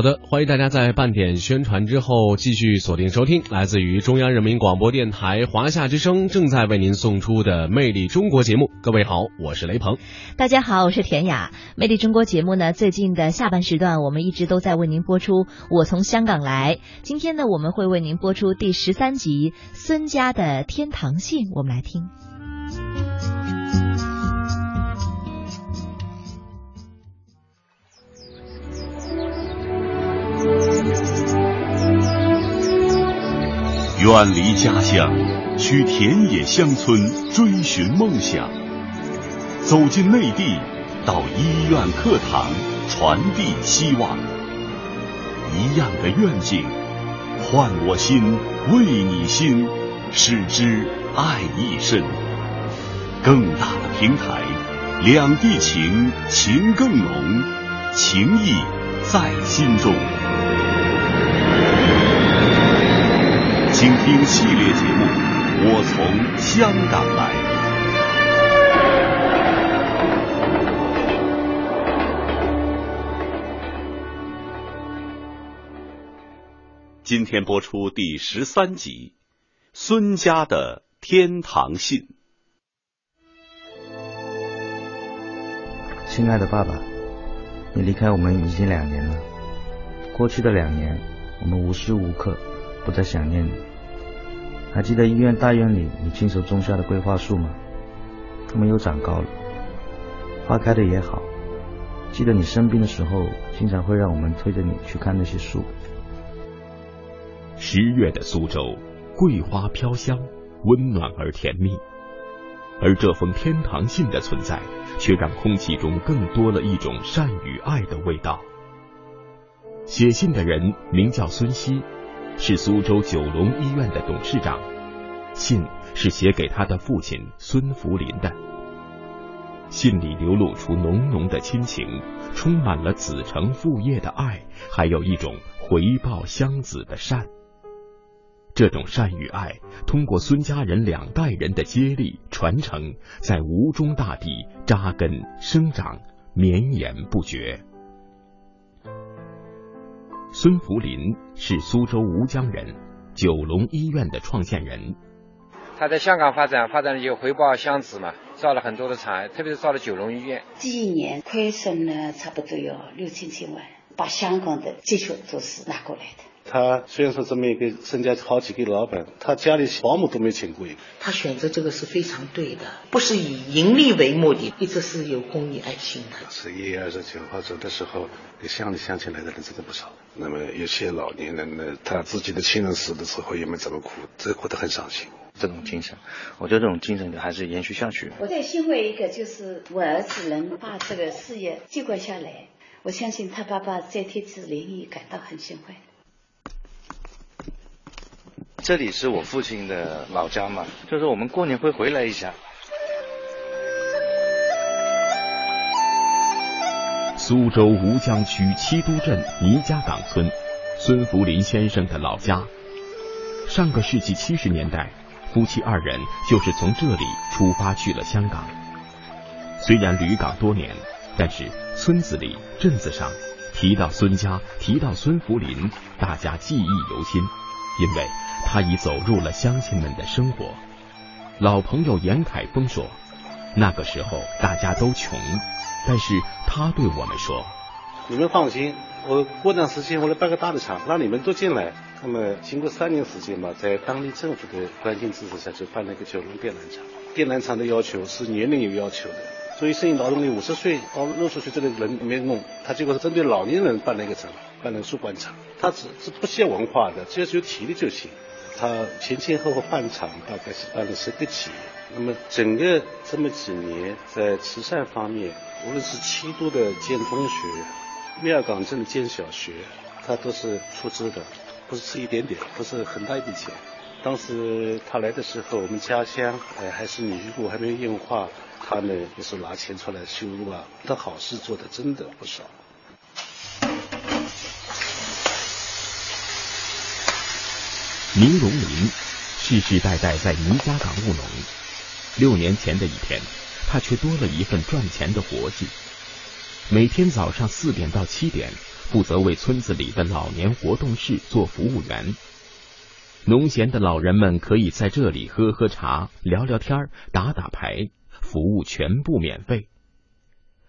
好的，欢迎大家在半点宣传之后继续锁定收听，来自于中央人民广播电台华夏之声正在为您送出的《魅力中国》节目。各位好，我是雷鹏。大家好，我是田雅。《魅力中国》节目呢，最近的下半时段我们一直都在为您播出。我从香港来，今天呢，我们会为您播出第十三集《孙家的天堂信》，我们来听。远离家乡，去田野乡村追寻梦想；走进内地，到医院课堂传递希望。一样的愿景，换我心，为你心，使之爱亦深。更大的平台，两地情，情更浓，情谊在心中。请听系列节目《我从香港来》。今天播出第十三集《孙家的天堂信》。亲爱的爸爸，你离开我们已经两年了。过去的两年，我们无时无刻不在想念你。还记得医院大院里你亲手种下的桂花树吗？它们又长高了，花开的也好。记得你生病的时候，经常会让我们推着你去看那些树。十月的苏州，桂花飘香，温暖而甜蜜。而这封天堂信的存在，却让空气中更多了一种善与爱的味道。写信的人名叫孙熙。是苏州九龙医院的董事长，信是写给他的父亲孙福林的。信里流露出浓浓的亲情，充满了子承父业的爱，还有一种回报乡子的善。这种善与爱，通过孙家人两代人的接力传承，在吴中大地扎根生长，绵延不绝。孙福林是苏州吴江人，九龙医院的创建人。他在香港发展，发展了就回报乡子嘛，造了很多的厂，特别是造了九龙医院。第一年亏损呢，差不多有六七千万，把香港的积蓄都是拿过来的。他虽然说这么一个身家好几个老板，他家里保姆都没请过一个。他选择这个是非常对的，不是以盈利为目的，一直是有公益爱心的。十一月二十九号走的时候，给乡里乡亲来的人真的不少。那么有些老年人呢，他自己的亲人死的时候也没怎么哭，这哭得很伤心。这种精神，我觉得这种精神还是延续下去。我最欣慰一个就是我儿子能把这个事业接管下来，我相信他爸爸在天之灵也感到很欣慰。这里是我父亲的老家嘛，就是我们过年会回来一下。苏州吴江区七都镇倪家岗村，孙福林先生的老家。上个世纪七十年代，夫妻二人就是从这里出发去了香港。虽然旅港多年，但是村子里、镇子上提到孙家，提到孙福林，大家记忆犹新，因为。他已走入了乡亲们的生活。老朋友严凯峰说：“那个时候大家都穷，但是他对我们说：‘你们放心，我过段时间我来办个大的厂，让你们都进来。’那么经过三年时间嘛，在当地政府的关心支持下，就办了一个九龙电缆厂。电缆厂的要求是年龄有要求的，所以剩余劳动力五十岁到六十岁这个人没弄，他结果是针对老年人办了一个厂，办了个输管厂。他只是不限文化的，只要有体力就行。”他前前后后办厂大概是办了十个企业，那么整个这么几年在慈善方面，无论是七都的建中学、庙港镇建小学，他都是出资的，不是出一点点，不是很大一笔钱。当时他来的时候，我们家乡哎还是米谷还没有硬化，他呢也是拿钱出来修路啊，他好事做的真的不少。倪荣林世世代代在倪家岗务农，六年前的一天，他却多了一份赚钱的活计。每天早上四点到七点，负责为村子里的老年活动室做服务员。农闲的老人们可以在这里喝喝茶、聊聊天、打打牌，服务全部免费。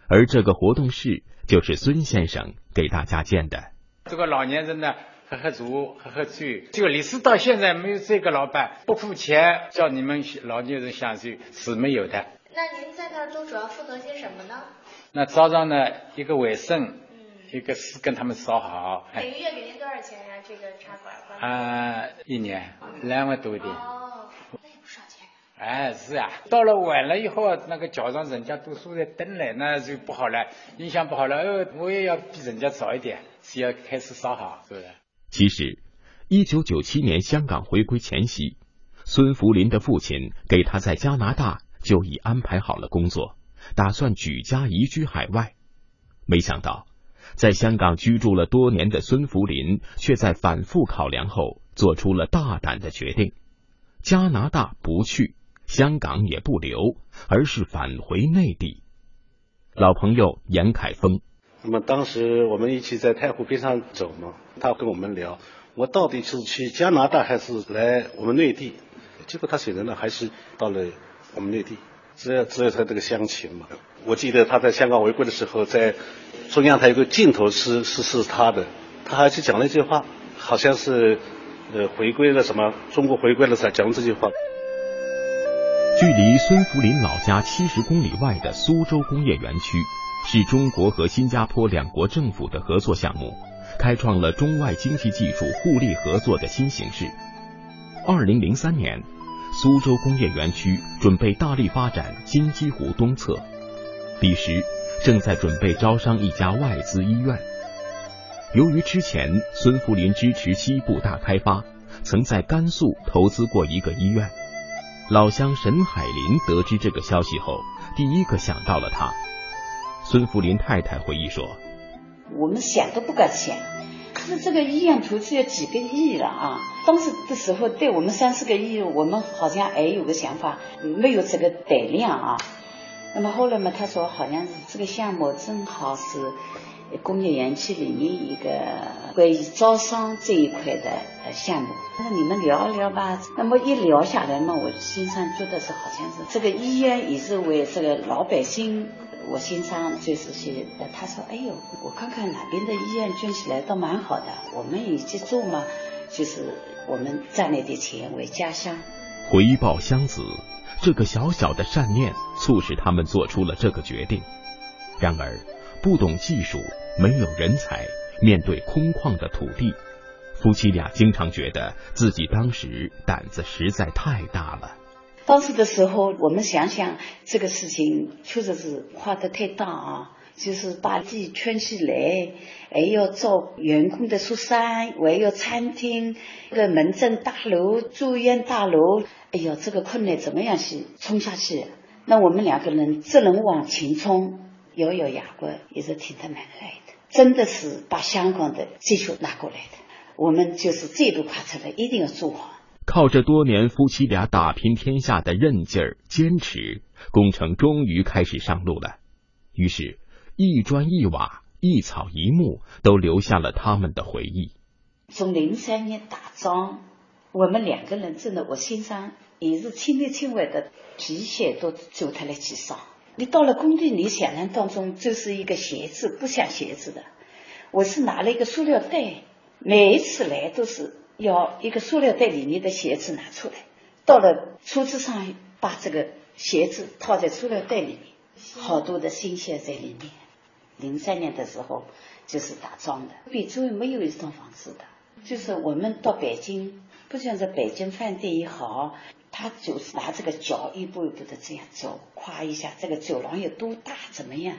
而这个活动室就是孙先生给大家建的。这个老年人呢，喝喝酒，喝喝醉，就李四到现在没有这个老板不付钱叫你们老年人享受是没有的。那您在那儿都主要负责些什么呢？那早上呢，一个卫生，一个是跟他们烧好。每个月给您多少钱呀？这个茶馆？啊，一年两万多一点。哦，那也不少钱。哎，是啊，到了晚了以后，那个脚上人家读书在等嘞，那就不好了，影响不好了。哦，我也要比人家早一点，是要开始烧好，是不是？其实，一九九七年香港回归前夕，孙福林的父亲给他在加拿大就已安排好了工作，打算举家移居海外。没想到，在香港居住了多年的孙福林，却在反复考量后做出了大胆的决定：加拿大不去，香港也不留，而是返回内地。老朋友严凯峰。那么当时我们一起在太湖边上走嘛，他跟我们聊，我到底是去加拿大还是来我们内地？结果他选择呢还是到了我们内地，只有只有他这个乡情嘛。我记得他在香港回归的时候，在中央台有个镜头是是是他的，他还去讲了一句话，好像是呃回归了什么中国回归了才讲这句话。距离孙福林老家七十公里外的苏州工业园区。是中国和新加坡两国政府的合作项目，开创了中外经济技术互利合作的新形势。二零零三年，苏州工业园区准备大力发展金鸡湖东侧，彼时正在准备招商一家外资医院。由于之前孙福林支持西部大开发，曾在甘肃投资过一个医院，老乡沈海林得知这个消息后，第一个想到了他。孙福林太太回忆说：“我们想都不敢想，可是这个医院投资要几个亿了啊！当时的时候，对我们三四个亿，我们好像还有个想法，没有这个胆量啊。那么后来嘛，他说好像是这个项目正好是工业园区里面一个关于招商这一块的项目。他说你们聊一聊吧。那么一聊下来嘛，我心上觉得是好像是这个医院也是为这个老百姓。”我心上就是些，他说：“哎呦，我看看哪边的医院捐起来倒蛮好的，我们也去做嘛。就是我们赚来的钱为家乡回报乡子，这个小小的善念促使他们做出了这个决定。然而，不懂技术，没有人才，面对空旷的土地，夫妻俩经常觉得自己当时胆子实在太大了。”当时的时候，我们想想这个事情确实是花的太大啊，就是把地圈起来，还要造员工的宿舍，还要餐厅、个门诊大楼、住院大楼。哎呦，这个困难怎么样去冲下去？那我们两个人只能往前冲，咬咬牙关，也是挺得蛮累的。真的是把香港的技术拿过来的，我们就是这一步跨出来，一定要做好。靠着多年夫妻俩打拼天下的韧劲儿、坚持，工程终于开始上路了。于是，一砖一瓦、一草一木都留下了他们的回忆。从零三年打桩，我们两个人真的，我心上也是亲力亲为的，皮鞋都走脱了几双。你到了工地，你想象当中就是一个鞋子，不像鞋子的。我是拿了一个塑料袋，每一次来都是。要一个塑料袋里面的鞋子拿出来，到了车子上把这个鞋子套在塑料袋里面，好多的新鞋在里面。零三年的时候就是打桩的，北周没有一栋房子的，就是我们到北京，不像在北京饭店也好，他就是拿这个脚一步一步的这样走，夸一下这个走廊有多大，怎么样？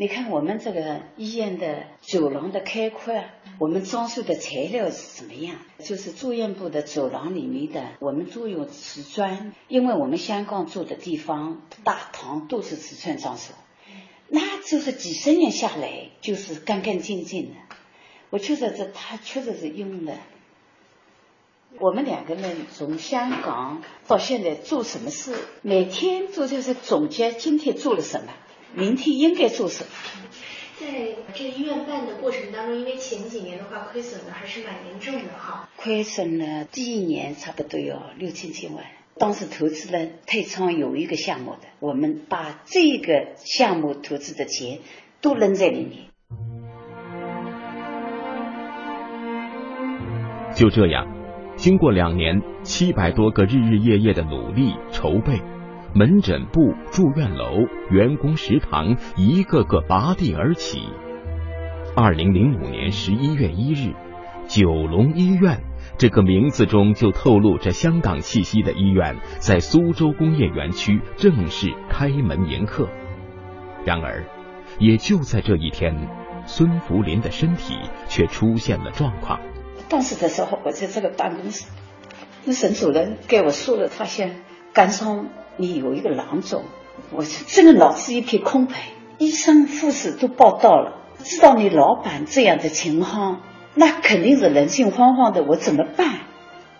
你看我们这个医院的走廊的开阔，我们装修的材料是怎么样？就是住院部的走廊里面的，我们都用瓷砖，因为我们香港住的地方大堂都是瓷砖装修，那就是几十年下来就是干干净净的。我觉得这他确实是用的。我们两个人从香港到现在做什么事，每天做就是总结今天做了什么。明天应该做什么？在这个医院办的过程当中，因为前几年的话亏损的还是蛮严重的哈。亏损了，第一年差不多要六七千万。当时投资了太仓有一个项目的，我们把这个项目投资的钱都扔在里面。就这样，经过两年七百多个日日夜夜的努力筹备，门诊部、住院楼、员工食堂一个个拔地而起。二零零五年十一月一日，九龙医院。这个名字中就透露着香港气息的医院，在苏州工业园区正式开门迎客。然而，也就在这一天，孙福林的身体却出现了状况。当时的时候，我在这个办公室，那沈主任给我说了，发现肝上你有一个囊肿，我这个脑子一片空白。医生、护士都报道了，知道你老板这样的情况。那肯定是人心惶惶的，我怎么办？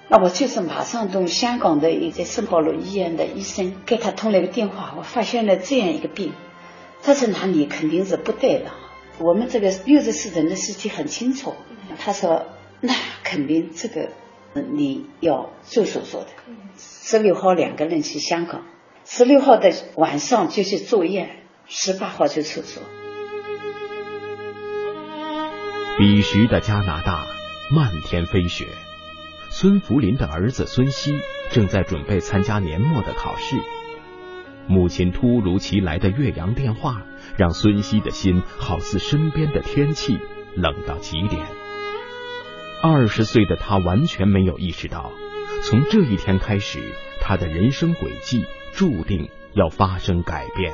那我就是马上从香港的一个圣保罗医院的医生给他通了一个电话，我发现了这样一个病，他说那你肯定是不对了。我们这个六十四人的尸体很清楚，他说那肯定这个你要做手术的。十六号两个人去香港，十六号的晚上就去住院，十八号就手术。彼时的加拿大，漫天飞雪。孙福林的儿子孙熙正在准备参加年末的考试。母亲突如其来的岳阳电话，让孙熙的心好似身边的天气冷到极点。二十岁的他完全没有意识到，从这一天开始，他的人生轨迹注定要发生改变。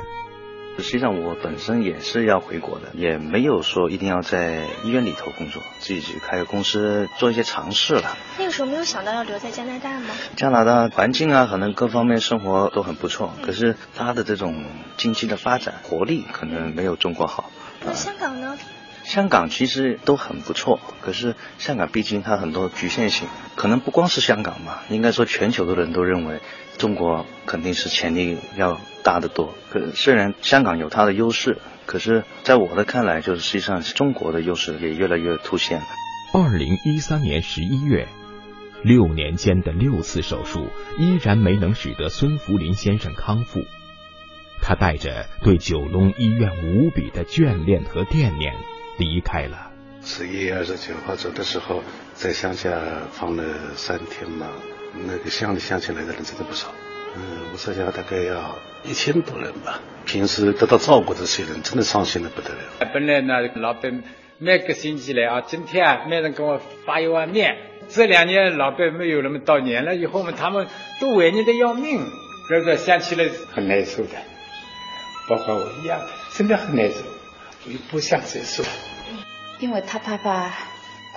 实际上我本身也是要回国的，也没有说一定要在医院里头工作，自己去开个公司做一些尝试了。那个时候没有想到要留在加拿大吗？加拿大环境啊，可能各方面生活都很不错，可是它的这种经济的发展活力可能没有中国好。那香港呢？香港其实都很不错，可是香港毕竟它很多局限性，可能不光是香港嘛，应该说全球的人都认为中国肯定是潜力要大得多。可虽然香港有它的优势，可是在我的看来，就是实际上中国的优势也越来越凸显了。二零一三年十一月，六年间的六次手术依然没能使得孙福林先生康复，他带着对九龙医院无比的眷恋和惦念。离开了。十一月二十九号走的时候，在乡下放了三天嘛，那个乡里乡亲来的人真的不少。嗯，我猜想大概要一千多人吧。平时得到照顾的这些人，真的伤心的不得了。本来呢，老板每个星期来啊，今天啊，每人给我发一碗面。这两年老板没有那么到年了以后嘛，他们都怀念的要命，这个想起来很难受的，包括我一样的，真的很难受。我不想再说，因为他爸爸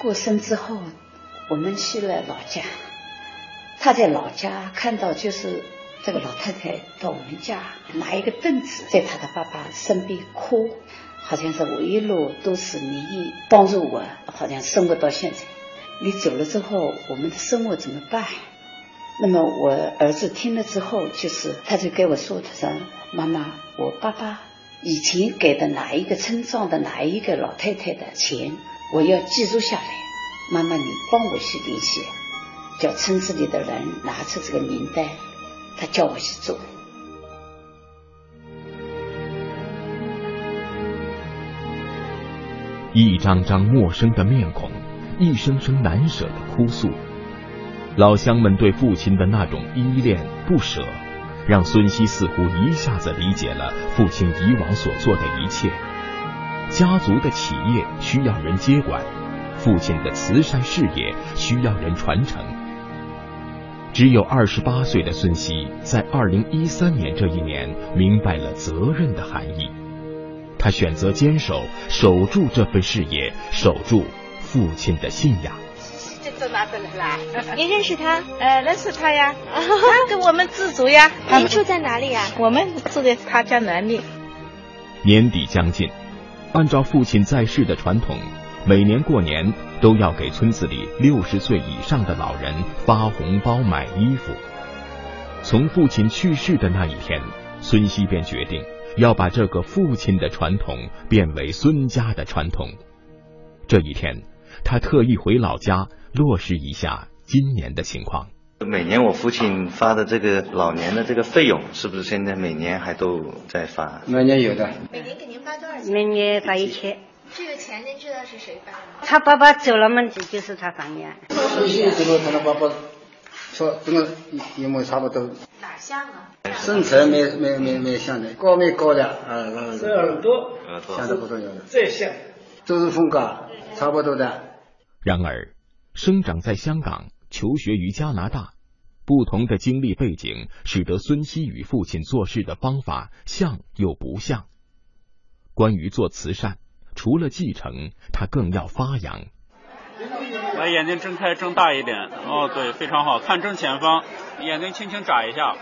过生之后，我们去了老家。他在老家看到，就是这个老太太到我们家拿一个凳子，在他的爸爸身边哭，好像是我一路都是你帮助我，好像生活到现在。你走了之后，我们的生活怎么办？那么我儿子听了之后，就是他就跟我说：“他说妈妈，我爸爸。”以前给的哪一个村庄的哪一个老太太的钱，我要记录下来。妈妈，你帮我去联系，叫村子里的人拿出这个名单，他叫我去做。一张张陌生的面孔，一声声难舍的哭诉，老乡们对父亲的那种依恋不舍。让孙熙似乎一下子理解了父亲以往所做的一切。家族的企业需要人接管，父亲的慈善事业需要人传承。只有二十八岁的孙熙，在二零一三年这一年明白了责任的含义。他选择坚守，守住这份事业，守住父亲的信仰。这哪的人啦？您认识他？呃，认识他呀，他跟我们自足呀。您住在哪里呀？我们住在他家南面。年底将近，按照父亲在世的传统，每年过年都要给村子里六十岁以上的老人发红包买衣服。从父亲去世的那一天，孙熙便决定要把这个父亲的传统变为孙家的传统。这一天，他特意回老家落实一下今年的情况。每年我父亲发的这个老年的这个费用，是不是现在每年还都在发？每年有的。每年给您发多少钱？每年发一千。这个钱您知道是谁发的吗？他爸爸走了嘛，就就是他发的。熟悉的时候，他的爸爸说这个一模差不多。哪像啊？身材没没没没像的，高没高的啊，这耳朵像的不都有的，再像，都是风格差不多的。然而，生长在香港。求学于加拿大，不同的经历背景使得孙熙与父亲做事的方法像又不像。关于做慈善，除了继承，他更要发扬。把眼睛睁开，睁大一点。哦，对，非常好看正前方，眼睛轻轻眨一下。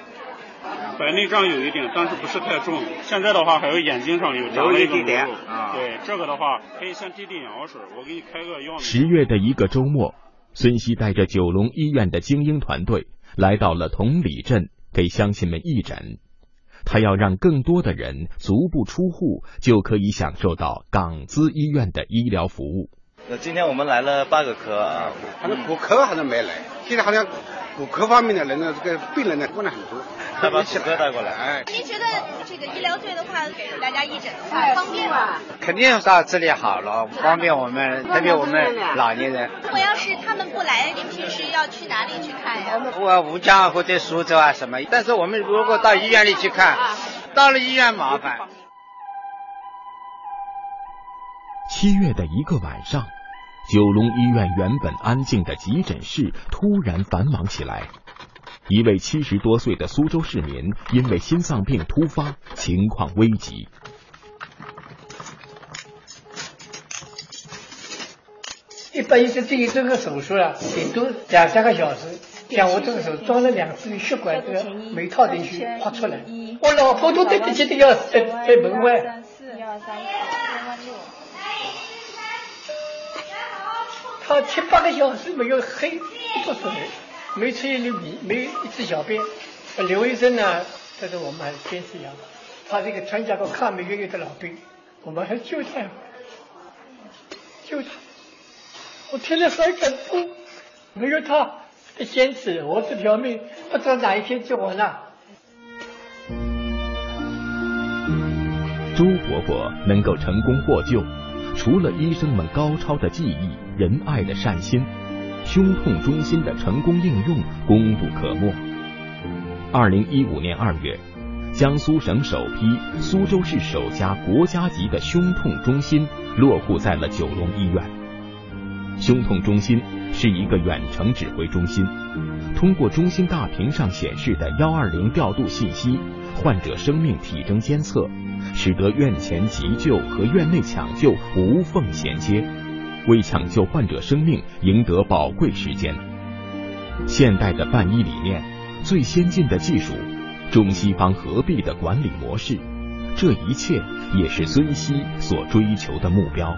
白内障有一点，但是不是太重。现在的话，还有眼睛上有长了一个瘤。对，这个的话可以先滴滴眼药水，我给你开个药。十月的一个周末。孙熙带着九龙医院的精英团队来到了同里镇，给乡亲们义诊。他要让更多的人足不出户就可以享受到港资医院的医疗服务。那今天我们来了八个科啊，反正骨科好像没来，现在好像骨科方面的人呢，这个病人呢过来很多。他 把骨科带过来。哎，您觉得这个医疗队的话，给大家义诊的话方便吗？肯定是要治理好了，方便我们，特别我们老年人。如果要是他们不来，您平时要去哪里去看呀？我吴江或者苏州啊什么，但是我们如果到医院里去看，到了医院麻烦。七月的一个晚上，九龙医院原本安静的急诊室突然繁忙起来。一位七十多岁的苏州市民因为心脏病突发，情况危急。一般医生对于这个手术啊，顶多两三个小时。像我这个手装了两支血管，这个没套进去，划出来。我老婆都对不起的要在在门外。他七八个小时没有黑一坨水。没吃一粒米，没一次小便。刘医生呢？这是我们还是坚持要，他这个参加过抗美援朝的老兵，我们还救他，救他。我听了很感动，没有他的坚持，我这条命不知道哪一天就完了。周伯伯能够成功获救，除了医生们高超的技艺、仁爱的善心。胸痛中心的成功应用功不可没。二零一五年二月，江苏省首批、苏州市首家国家级的胸痛中心落户在了九龙医院。胸痛中心是一个远程指挥中心，通过中心大屏上显示的幺二零调度信息、患者生命体征监测，使得院前急救和院内抢救无缝衔接。为抢救患者生命赢得宝贵时间，现代的办医理念、最先进的技术、中西方合璧的管理模式，这一切也是孙熙所追求的目标。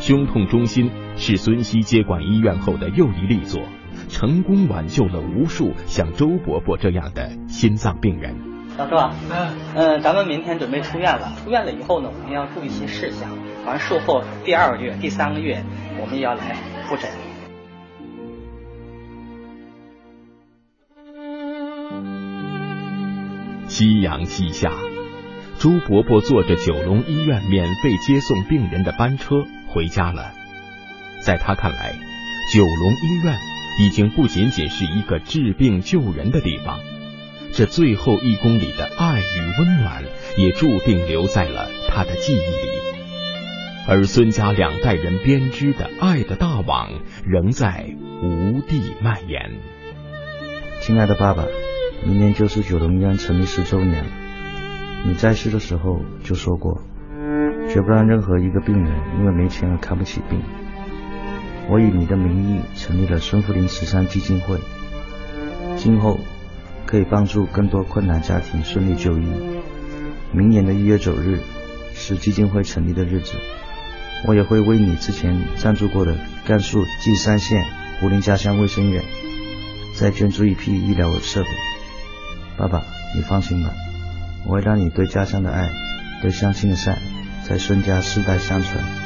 胸痛中心是孙熙接管医院后的又一力作，成功挽救了无数像周伯伯这样的心脏病人。老周，嗯嗯，咱们明天准备出院了。出院了以后呢，我们要注意一些事项。完术后第二个月、第三个月，我们也要来复诊。夕阳西下，朱伯伯坐着九龙医院免费接送病人的班车回家了。在他看来，九龙医院已经不仅仅是一个治病救人的地方，这最后一公里的爱与温暖，也注定留在了他的记忆里。而孙家两代人编织的爱的大网仍在无地蔓延。亲爱的爸爸，明年就是九龙医院成立十周年了。你在世的时候就说过，绝不让任何一个病人因为没钱而看不起病。我以你的名义成立了孙福林慈善基金会，今后可以帮助更多困难家庭顺利就医。明年的一月九日是基金会成立的日子。我也会为你之前赞助过的甘肃稷山县胡林家乡卫生院再捐助一批医疗设备。爸爸，你放心吧，我会让你对家乡的爱，对乡亲的善，在孙家世代相传。